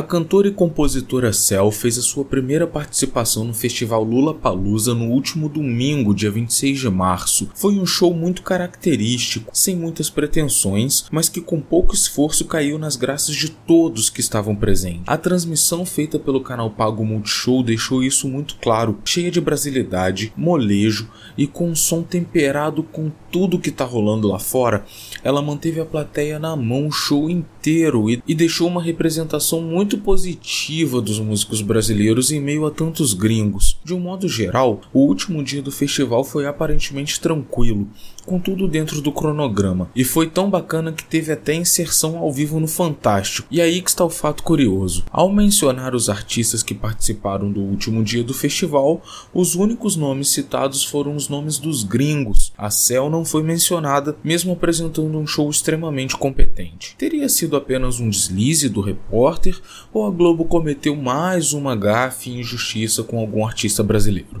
A cantora e compositora Cell fez a sua primeira participação no festival Lula Palusa no último domingo, dia 26 de março. Foi um show muito característico, sem muitas pretensões, mas que com pouco esforço caiu nas graças de todos que estavam presentes. A transmissão feita pelo canal Pago Multishow deixou isso muito claro, cheia de brasilidade, molejo e com um som temperado com tudo que tá rolando lá fora. Ela manteve a plateia na mão o show inteiro e, e deixou uma representação muito muito positiva dos músicos brasileiros em meio a tantos gringos. De um modo geral, o último dia do festival foi aparentemente tranquilo, com tudo dentro do cronograma, e foi tão bacana que teve até inserção ao vivo no Fantástico. E aí que está o fato curioso. Ao mencionar os artistas que participaram do último dia do festival, os únicos nomes citados foram os nomes dos gringos. A Cell não foi mencionada, mesmo apresentando um show extremamente competente. Teria sido apenas um deslize do repórter ou a Globo cometeu mais uma gafe e injustiça com algum artista brasileiro?